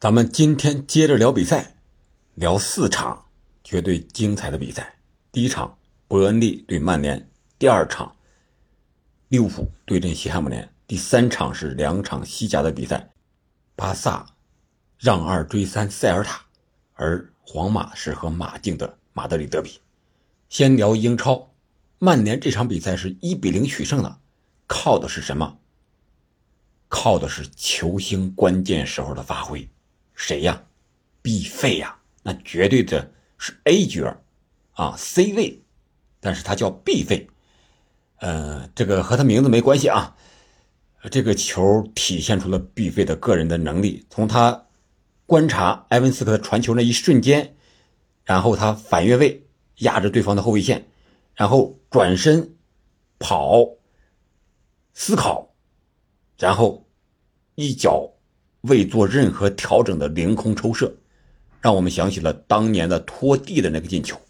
咱们今天接着聊比赛，聊四场绝对精彩的比赛。第一场，伯恩利对曼联；第二场，利物浦对阵西汉姆联；第三场是两场西甲的比赛，巴萨让二追三塞尔塔，而皇马是和马竞的马德里德比。先聊英超，曼联这场比赛是一比零取胜了，靠的是什么？靠的是球星关键时候的发挥。谁呀？必费呀，那绝对的是 A 角啊，C 位，但是他叫必费，呃，这个和他名字没关系啊。这个球体现出了必费的个人的能力，从他观察埃文斯克传球那一瞬间，然后他反越位压着对方的后卫线，然后转身跑，思考，然后一脚。未做任何调整的凌空抽射，让我们想起了当年的拖地的那个进球。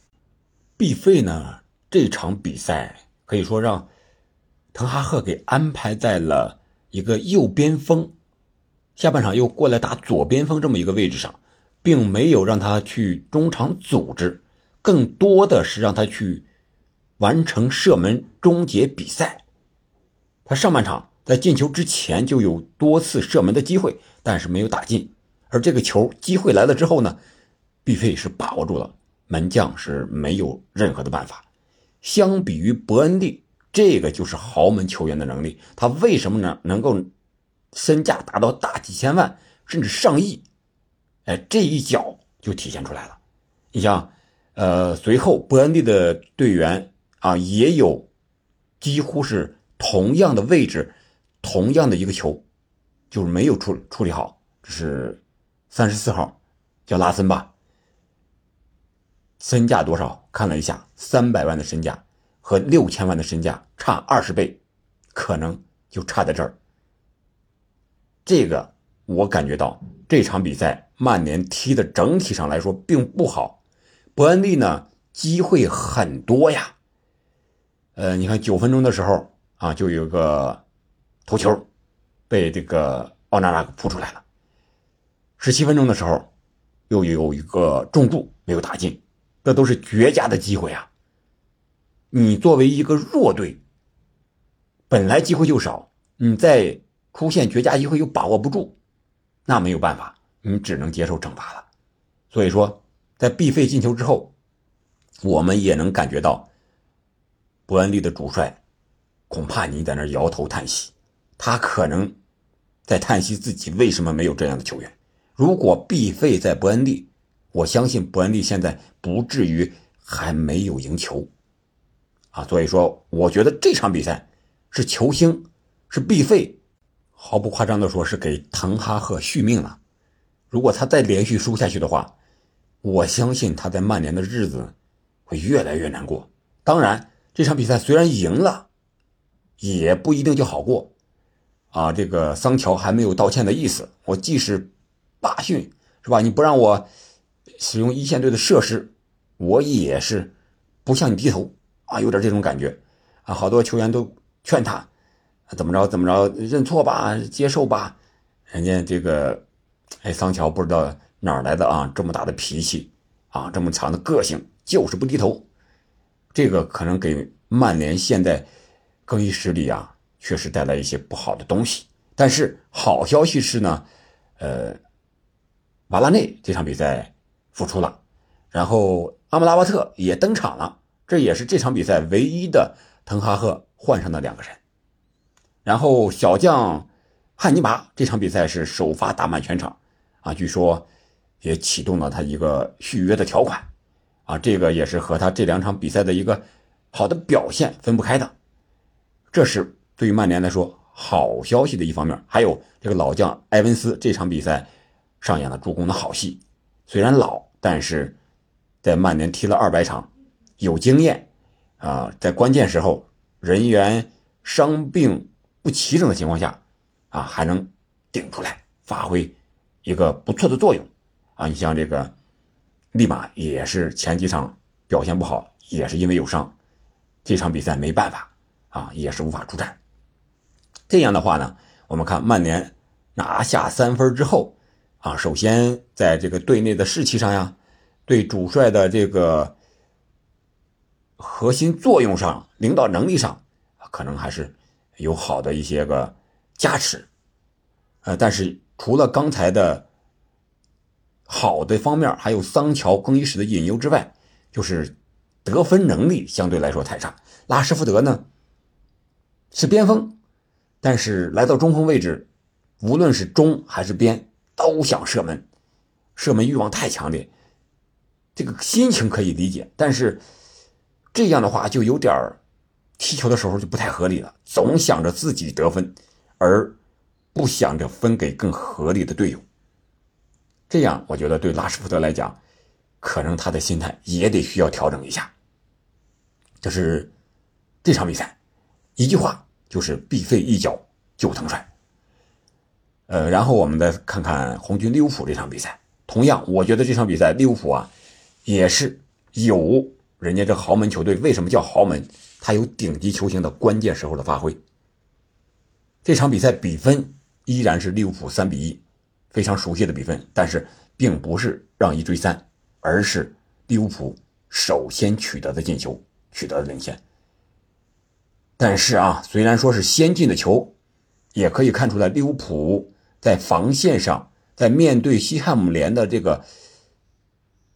毕费呢？这场比赛可以说让滕哈赫给安排在了一个右边锋，下半场又过来打左边锋这么一个位置上，并没有让他去中场组织，更多的是让他去完成射门终结比赛。他上半场。在进球之前就有多次射门的机会，但是没有打进。而这个球机会来了之后呢，毕费是把握住了，门将是没有任何的办法。相比于伯恩利，这个就是豪门球员的能力。他为什么呢？能够身价达到大几千万甚至上亿？哎，这一脚就体现出来了。你像，呃，随后伯恩利的队员啊，也有几乎是同样的位置。同样的一个球，就是没有处处理好。这是三十四号，叫拉森吧？身价多少？看了一下，三百万的身价和六千万的身价差二十倍，可能就差在这儿。这个我感觉到这场比赛曼联踢的整体上来说并不好。伯恩利呢，机会很多呀。呃，你看九分钟的时候啊，就有个。头球被这个奥纳纳扑出来了。十七分钟的时候，又有一个重注没有打进，这都是绝佳的机会啊！你作为一个弱队，本来机会就少，你再出现绝佳机会又把握不住，那没有办法，你只能接受惩罚了。所以说，在必费进球之后，我们也能感觉到伯恩利的主帅恐怕你在那摇头叹息。他可能在叹息自己为什么没有这样的球员。如果毕费在伯恩利，我相信伯恩利现在不至于还没有赢球啊。所以说，我觉得这场比赛是球星是毕费，毫不夸张的说，是给滕哈赫续命了。如果他再连续输下去的话，我相信他在曼联的日子会越来越难过。当然，这场比赛虽然赢了，也不一定就好过。啊，这个桑乔还没有道歉的意思。我即使罢训，是吧？你不让我使用一线队的设施，我也是不向你低头啊，有点这种感觉啊。好多球员都劝他怎么着怎么着，认错吧，接受吧。人家这个哎，桑乔不知道哪儿来的啊，这么大的脾气啊，这么强的个性，就是不低头。这个可能给曼联现在更衣室里啊。确实带来一些不好的东西，但是好消息是呢，呃，瓦拉内这场比赛复出了，然后阿姆拉巴特也登场了，这也是这场比赛唯一的滕哈赫换上的两个人。然后小将汉尼拔这场比赛是首发打满全场，啊，据说也启动了他一个续约的条款，啊，这个也是和他这两场比赛的一个好的表现分不开的，这是。对于曼联来说，好消息的一方面，还有这个老将埃文斯这场比赛上演了助攻的好戏。虽然老，但是在曼联踢了二百场，有经验啊，在关键时候人员伤病不齐整的情况下啊，还能顶出来，发挥一个不错的作用啊。你像这个利马也是前几场表现不好，也是因为有伤，这场比赛没办法啊，也是无法出战。这样的话呢，我们看曼联拿下三分之后，啊，首先在这个队内的士气上呀，对主帅的这个核心作用上、领导能力上，可能还是有好的一些个加持。呃，但是除了刚才的好的方面，还有桑乔、更衣室的隐忧之外，就是得分能力相对来说太差。拉什福德呢是边锋，但是来到中锋位置，无论是中还是边，都想射门，射门欲望太强烈。这个心情可以理解，但是这样的话就有点踢球的时候就不太合理了，总想着自己得分，而不想着分给更合理的队友。这样，我觉得对拉什福德来讲，可能他的心态也得需要调整一下。这是这场比赛，一句话就是必费一脚就藤帅。呃，然后我们再看看红军利物浦这场比赛，同样，我觉得这场比赛利物浦啊，也是有人家这豪门球队为什么叫豪门？他有顶级球星的关键时候的发挥。这场比赛比分依然是利物浦三比一。非常熟悉的比分，但是并不是让一追三，而是利物浦首先取得的进球，取得的领先。但是啊，虽然说是先进的球，也可以看出来利物浦在防线上，在面对西汉姆联的这个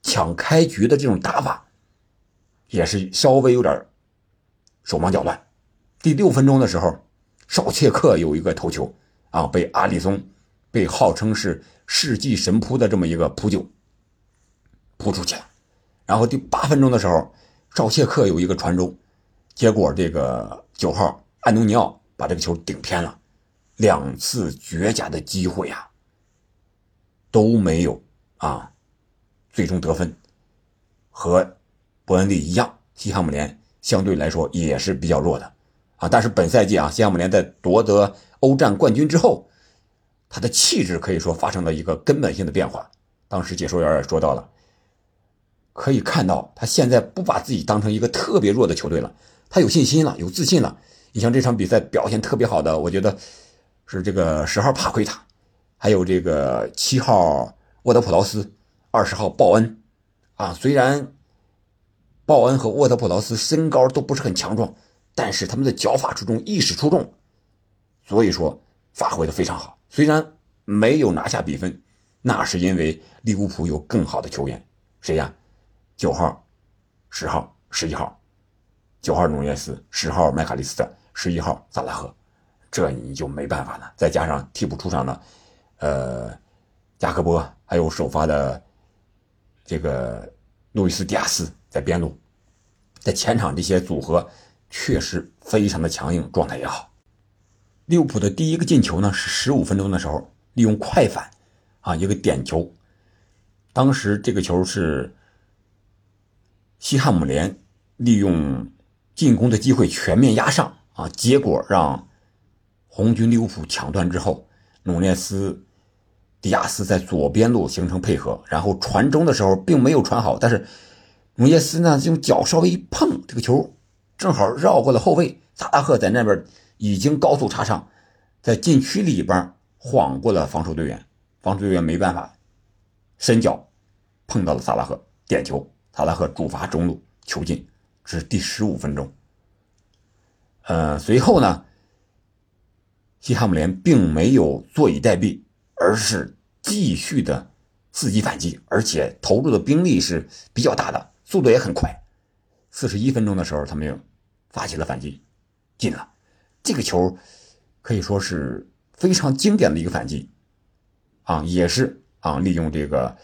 抢开局的这种打法，也是稍微有点手忙脚乱。第六分钟的时候，绍切克有一个头球啊，被阿里松。被号称是世纪神扑的这么一个扑救扑出去了，然后第八分钟的时候，赵切克有一个传中，结果这个九号安东尼奥把这个球顶偏了，两次绝佳的机会啊都没有啊，最终得分和伯恩利一样，西汉姆联相对来说也是比较弱的啊，但是本赛季啊，西汉姆联在夺得欧战冠军之后。他的气质可以说发生了一个根本性的变化。当时解说员也说到了，可以看到他现在不把自己当成一个特别弱的球队了，他有信心了，有自信了。你像这场比赛表现特别好的，我觉得是这个十号帕奎塔，还有这个七号沃德普劳斯，二十号鲍恩。啊，虽然鲍恩和沃德普劳斯身高都不是很强壮，但是他们的脚法出众，意识出众，所以说发挥的非常好。虽然没有拿下比分，那是因为利物浦有更好的球员，谁呀？九号、十号、十一号，九号努涅斯，十号麦卡利斯特，十一号萨拉赫，这你就没办法了。再加上替补出场的，呃，加克波，还有首发的这个路易斯·迪亚斯在边路，在前场这些组合确实非常的强硬，状态也好。利物浦的第一个进球呢，是十五分钟的时候利用快反，啊，一个点球。当时这个球是西汉姆联利用进攻的机会全面压上，啊，结果让红军利物浦抢断之后，努涅斯、迪亚斯在左边路形成配合，然后传中的时候并没有传好，但是努涅斯呢用脚稍微一碰，这个球正好绕过了后卫萨拉赫在那边。已经高速插上，在禁区里边晃过了防守队员，防守队员没办法，伸脚碰到了萨拉赫，点球，萨拉赫主罚中路球进，这是第十五分钟。呃，随后呢，西汉姆联并没有坐以待毙，而是继续的伺机反击，而且投入的兵力是比较大的，速度也很快。四十一分钟的时候，他们又发起了反击，进了。这个球可以说是非常经典的一个反击，啊，也是啊，利用这个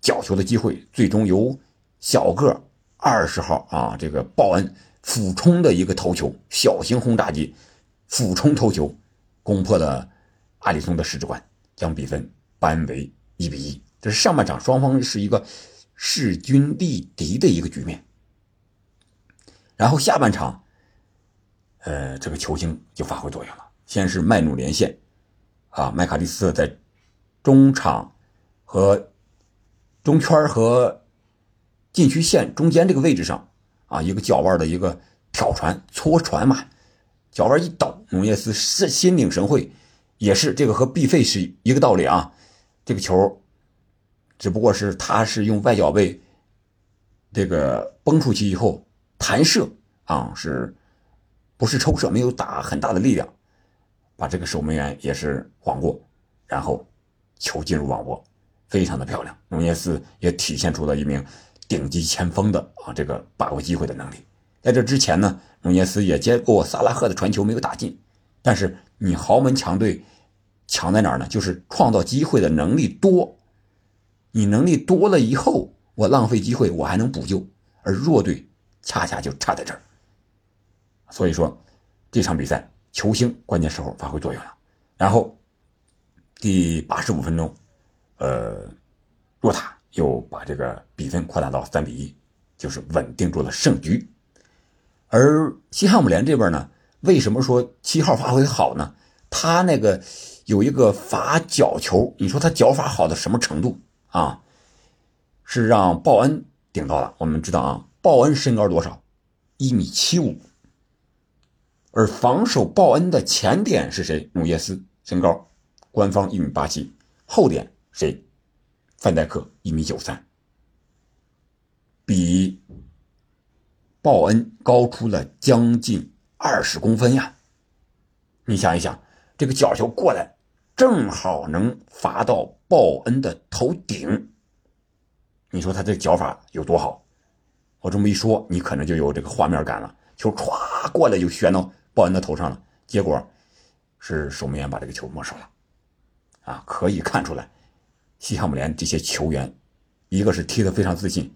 角球的机会，最终由小个二十号啊，这个鲍恩俯冲的一个头球，小型轰炸机俯冲头球，攻破了阿里松的十指关，将比分扳为一比一。这是上半场双方是一个势均力敌的一个局面，然后下半场。呃，这个球星就发挥作用了。先是麦努连线，啊，麦卡利斯特在中场和中圈和禁区线中间这个位置上，啊，一个脚腕的一个挑传搓传嘛，脚腕一抖，努涅斯是心领神会，也是这个和毕费是一个道理啊。这个球只不过是他是用外脚背这个崩出去以后弹射啊，是不是抽射？没有打很大的力量，把这个守门员也是晃过，然后球进入网窝，非常的漂亮。努涅斯也体现出了一名顶级前锋的啊这个把握机会的能力。在这之前呢，努涅斯也接过萨拉赫的传球，没有打进。但是你豪门强队强在哪儿呢？就是创造机会的能力多。你能力多了以后，我浪费机会，我还能补救。而弱队恰恰就差在这儿。所以说，这场比赛球星关键时候发挥作用了。然后第八十五分钟，呃，若塔又把这个比分扩大到三比一，就是稳定住了胜局。而西汉姆联这边呢，为什么说七号发挥好呢？他那个有一个罚角球，你说他脚法好到什么程度啊？是让鲍恩顶到了。我们知道啊，鲍恩身高多少？一米七五。而防守鲍恩的前点是谁？努涅斯，身高官方一米八七。后点谁？范戴克一米九三，比。鲍恩高出了将近二十公分呀！你想一想，这个角球过来，正好能罚到鲍恩的头顶。你说他这脚法有多好？我这么一说，你可能就有这个画面感了。球歘过来就旋到鲍恩的头上了，结果是守门员把这个球没收了。啊，可以看出来，西汉姆联这些球员，一个是踢得非常自信，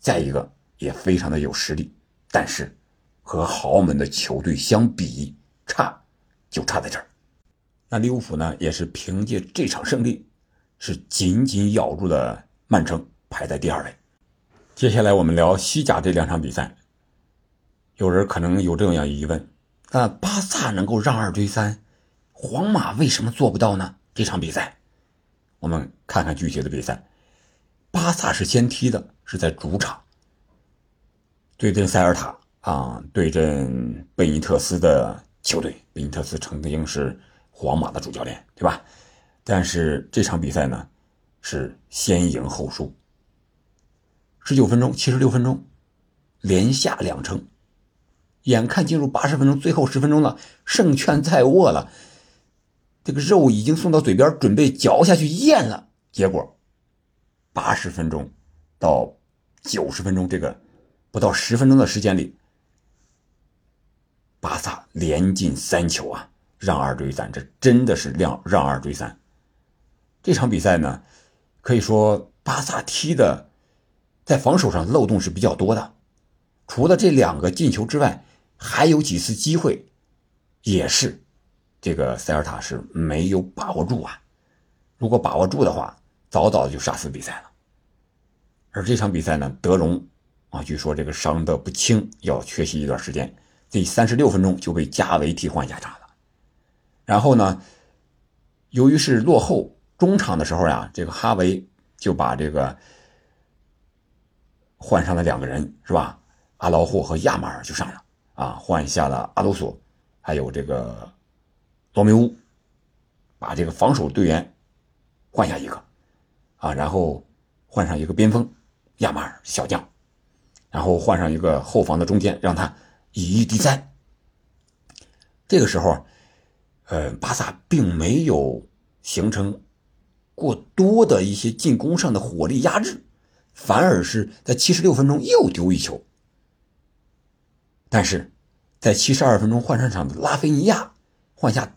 再一个也非常的有实力。但是，和豪门的球队相比，差就差在这儿。那利物浦呢，也是凭借这场胜利，是紧紧咬住了曼城，排在第二位。接下来我们聊西甲这两场比赛。有人可能有这样疑问：那巴萨能够让二追三，皇马为什么做不到呢？这场比赛，我们看看具体的比赛。巴萨是先踢的，是在主场。对阵塞尔塔啊，对阵贝尼特斯的球队，贝尼特斯曾经是皇马的主教练，对吧？但是这场比赛呢，是先赢后输。十九分钟、七十六分钟，连下两城，眼看进入八十分钟，最后十分钟了，胜券在握了，这个肉已经送到嘴边，准备嚼下去咽了。结果八十分钟到九十分钟，这个。不到十分钟的时间里，巴萨连进三球啊，让二追三，这真的是让让二追三。这场比赛呢，可以说巴萨踢的在防守上漏洞是比较多的，除了这两个进球之外，还有几次机会，也是这个塞尔塔是没有把握住啊。如果把握住的话，早早就杀死比赛了。而这场比赛呢，德容。啊，据说这个伤得不轻，要缺席一段时间。第三十六分钟就被加维替换下场了。然后呢，由于是落后，中场的时候呀，这个哈维就把这个换上了两个人，是吧？阿劳霍和亚马尔就上了啊，换下了阿鲁索，还有这个罗梅乌，把这个防守队员换下一个啊，然后换上一个边锋亚马尔小将。然后换上一个后防的中间，让他以一敌三。这个时候，呃，巴萨并没有形成过多的一些进攻上的火力压制，反而是在七十六分钟又丢一球。但是，在七十二分钟换上场的拉菲尼亚换下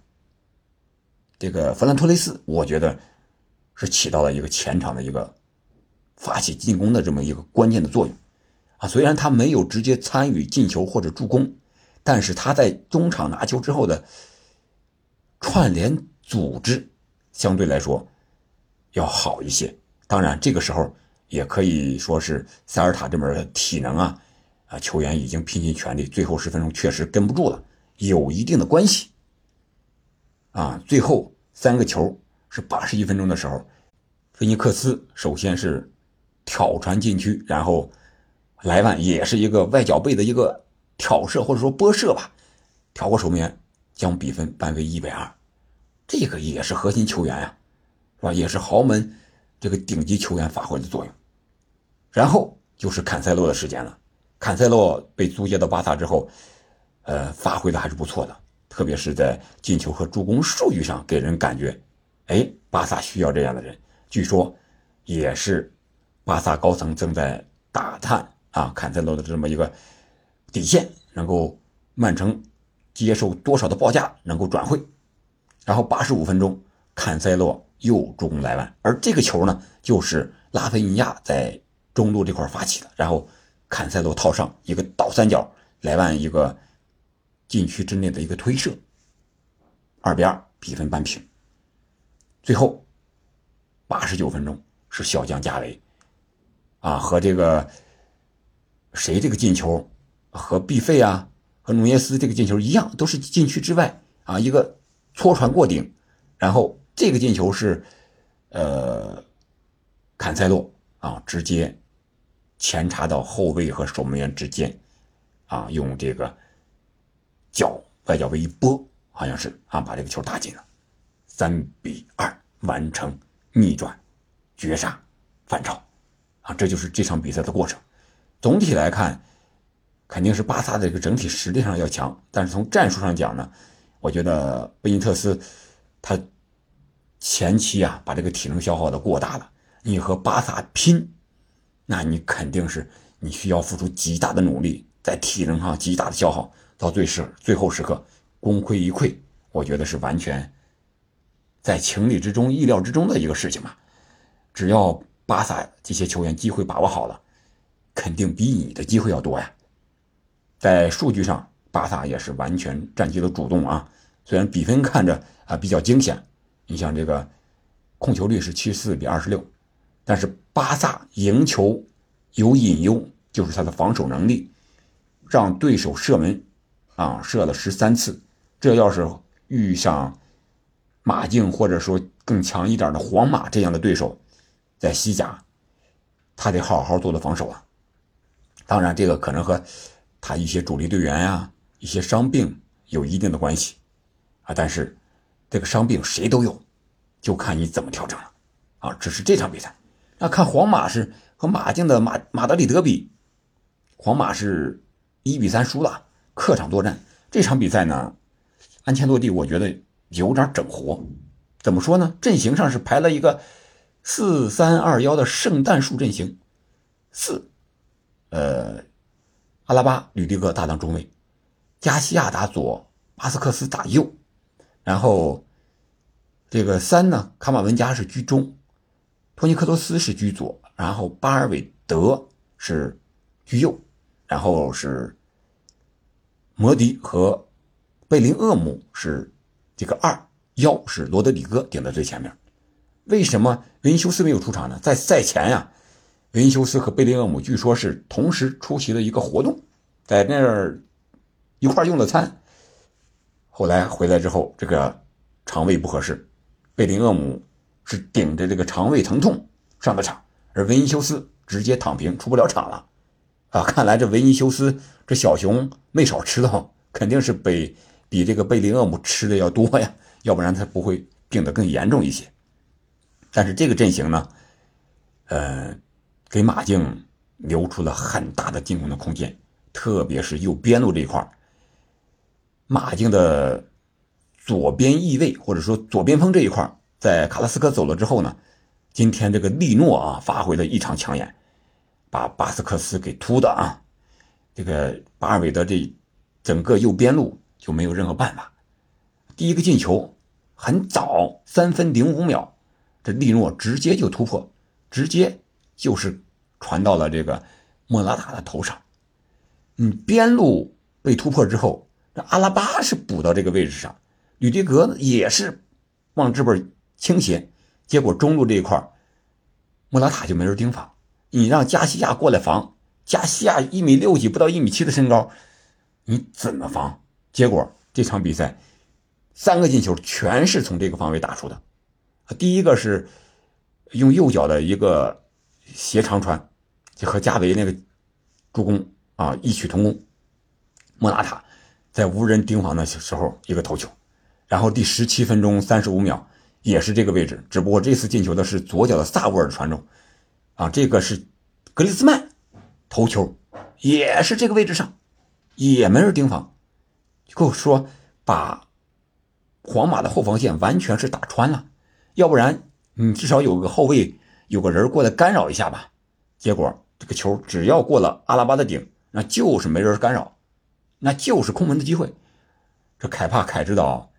这个弗兰托雷斯，我觉得是起到了一个前场的一个发起进攻的这么一个关键的作用。啊，虽然他没有直接参与进球或者助攻，但是他在中场拿球之后的串联组织相对来说要好一些。当然，这个时候也可以说是塞尔塔这边的体能啊，啊，球员已经拼尽全力，最后十分钟确实跟不住了，有一定的关系。啊，最后三个球是八十一分钟的时候，菲尼克斯首先是挑传禁区，然后。莱万也是一个外脚背的一个挑射或者说拨射吧，挑过守门员，将比分扳为一比二。这个也是核心球员呀，是吧？也是豪门这个顶级球员发挥的作用。然后就是坎塞洛的时间了。坎塞洛被租借到巴萨之后，呃，发挥的还是不错的，特别是在进球和助攻数据上，给人感觉，哎，巴萨需要这样的人。据说，也是巴萨高层正在打探啊，坎塞洛的这么一个底线，能够曼城接受多少的报价能够转会。然后八十五分钟，坎塞洛又助攻莱万，而这个球呢，就是拉菲尼亚在。中路这块发起的，然后坎塞洛套上一个倒三角，莱万一个禁区之内的一个推射，二比二比分扳平。最后八十九分钟是小将加维啊，和这个谁这个进球和毕费啊和努涅斯这个进球一样，都是禁区之外啊一个搓传过顶，然后这个进球是呃坎塞洛啊直接。前插到后卫和守门员之间，啊，用这个脚外脚背一拨，好像是啊，把这个球打进了，三比二完成逆转，绝杀，反超，啊，这就是这场比赛的过程。总体来看，肯定是巴萨的这个整体实力上要强，但是从战术上讲呢，我觉得贝尼特斯他前期啊把这个体能消耗的过大了，你和巴萨拼。那你肯定是你需要付出极大的努力，在体能上极大的消耗，到最时最后时刻功亏一篑，我觉得是完全在情理之中、意料之中的一个事情嘛。只要巴萨这些球员机会把握好了，肯定比你的机会要多呀。在数据上，巴萨也是完全占据了主动啊。虽然比分看着啊比较惊险，你像这个控球率是七十四比二十六。但是巴萨赢球有隐忧，就是他的防守能力，让对手射门啊射了十三次。这要是遇上马竞或者说更强一点的皇马这样的对手，在西甲，他得好好做的防守啊。当然，这个可能和他一些主力队员呀、一些伤病有一定的关系啊。但是这个伤病谁都有，就看你怎么调整了啊。只是这场比赛。那看皇马是和马竞的马马德里德比，皇马是一比三输了，客场作战。这场比赛呢，安切洛蒂我觉得有点整活。怎么说呢？阵型上是排了一个四三二幺的圣诞树阵型，四，呃，阿拉巴、吕迪格搭档中卫，加西亚打左，巴斯克斯打右，然后这个三呢，卡马文加是居中。托尼克多斯是居左，然后巴尔韦德是居右，然后是摩迪和贝林厄姆是这个二幺是罗德里戈顶在最前面。为什么维尼修斯没有出场呢？在赛前呀，维尼修斯和贝林厄姆据说是同时出席了一个活动，在那儿一块用的餐。后来回来之后，这个肠胃不合适，贝林厄姆。是顶着这个肠胃疼痛上的场，而维尼修斯直接躺平，出不了场了。啊，看来这维尼修斯这小熊没少吃的，肯定是被比这个贝林厄姆吃的要多呀，要不然他不会病得更严重一些。但是这个阵型呢，呃，给马竞留出了很大的进攻的空间，特别是右边路这一块马竞的左边翼位或者说左边锋这一块在卡拉斯科走了之后呢，今天这个利诺啊发挥的异常抢眼，把巴斯克斯给突的啊，这个巴尔韦德这整个右边路就没有任何办法。第一个进球很早，三分零五秒，这利诺直接就突破，直接就是传到了这个莫拉塔的头上。嗯，边路被突破之后，这阿拉巴是补到这个位置上，吕迪格也是往这边。倾斜，结果中路这一块莫拉塔就没人盯防。你让加西亚过来防，加西亚一米六几，不到一米七的身高，你怎么防？结果这场比赛三个进球全是从这个方位打出的。第一个是用右脚的一个斜长传，就和加维那个助攻啊异曲同工。莫拉塔在无人盯防的时候一个头球，然后第十七分钟三十五秒。也是这个位置，只不过这次进球的是左脚的萨乌尔传中，啊，这个是格里兹曼头球，也是这个位置上，也没人盯防，就说把皇马的后防线完全是打穿了，要不然你至少有个后卫，有个人过来干扰一下吧。结果这个球只要过了阿拉巴的顶，那就是没人干扰，那就是空门的机会。这凯帕凯知道，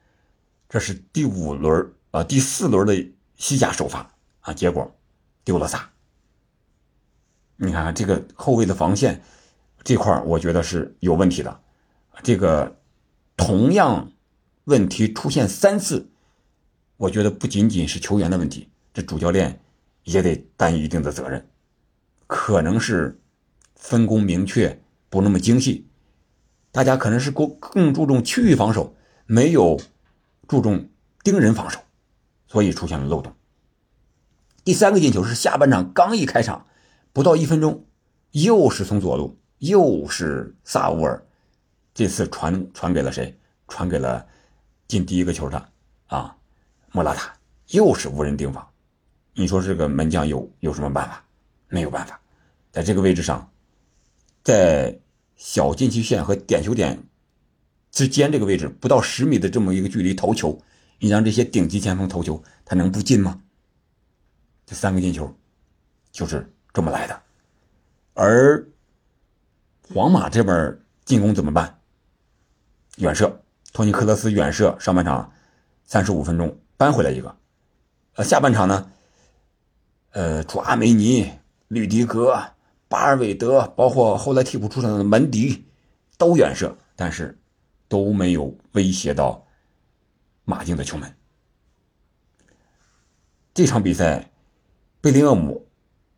这是第五轮。啊，第四轮的西甲首发啊，结果丢了仨。你看这个后卫的防线这块我觉得是有问题的。这个同样问题出现三次，我觉得不仅仅是球员的问题，这主教练也得担一定的责任。可能是分工明确不那么精细，大家可能是更更注重区域防守，没有注重盯人防守。所以出现了漏洞。第三个进球是下半场刚一开场，不到一分钟，又是从左路，又是萨乌尔，这次传传给了谁？传给了进第一个球的啊，莫拉塔，又是无人盯防。你说这个门将有有什么办法？没有办法，在这个位置上，在小禁区线和点球点之间这个位置不到十米的这么一个距离投球。你让这些顶级前锋投球，他能不进吗？这三个进球就是这么来的。而皇马这边进攻怎么办？远射，托尼克勒斯远射，上半场三十五分钟扳回来一个。呃，下半场呢，呃，主阿梅尼、吕迪格、巴尔韦德，包括后来替补出场的门迪，都远射，但是都没有威胁到。马竞的球门，这场比赛，贝林厄姆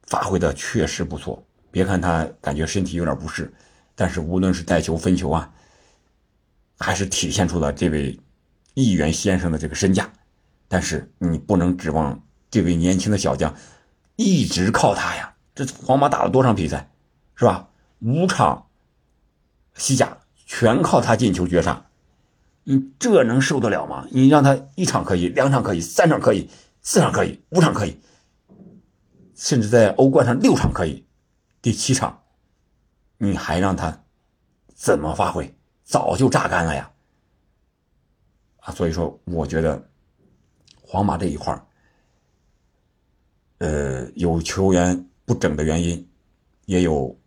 发挥的确实不错。别看他感觉身体有点不适，但是无论是带球、分球啊，还是体现出了这位议员先生的这个身价。但是你不能指望这位年轻的小将一直靠他呀。这皇马打了多场比赛，是吧？五场西甲全靠他进球绝杀。你这能受得了吗？你让他一场可以，两场可以，三场可以，四场可以，五场可以，甚至在欧冠上六场可以，第七场，你还让他怎么发挥？早就榨干了呀！啊，所以说，我觉得皇马这一块呃，有球员不整的原因，也有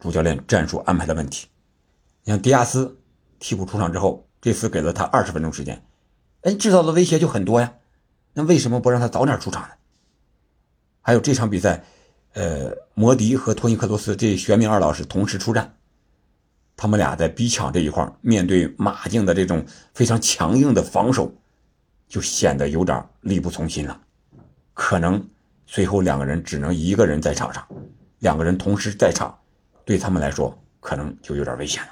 主教练战术安排的问题。你像迪亚斯替补出场之后。这次给了他二十分钟时间，哎，制造的威胁就很多呀。那为什么不让他早点出场呢？还有这场比赛，呃，摩迪和托尼克罗斯这玄冥二老是同时出战，他们俩在逼抢这一块面对马竞的这种非常强硬的防守，就显得有点力不从心了。可能最后两个人只能一个人在场上，两个人同时在场，对他们来说可能就有点危险了。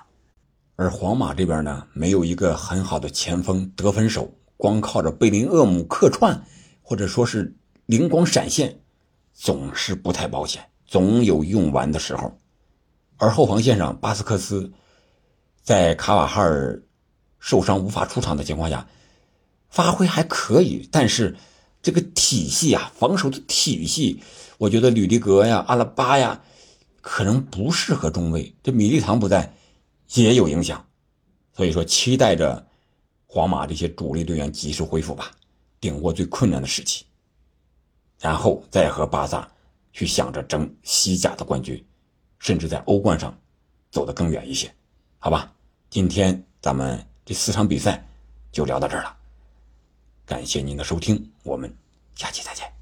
而皇马这边呢，没有一个很好的前锋得分手，光靠着贝林厄姆客串，或者说是灵光闪现，总是不太保险，总有用完的时候。而后防线上，巴斯克斯在卡瓦哈尔受伤无法出场的情况下，发挥还可以，但是这个体系啊，防守的体系，我觉得吕迪格呀、阿拉巴呀，可能不适合中卫。这米利唐不在。也有影响，所以说期待着皇马这些主力队员及时恢复吧，顶过最困难的时期，然后再和巴萨去想着争西甲的冠军，甚至在欧冠上走得更远一些，好吧？今天咱们这四场比赛就聊到这儿了，感谢您的收听，我们下期再见。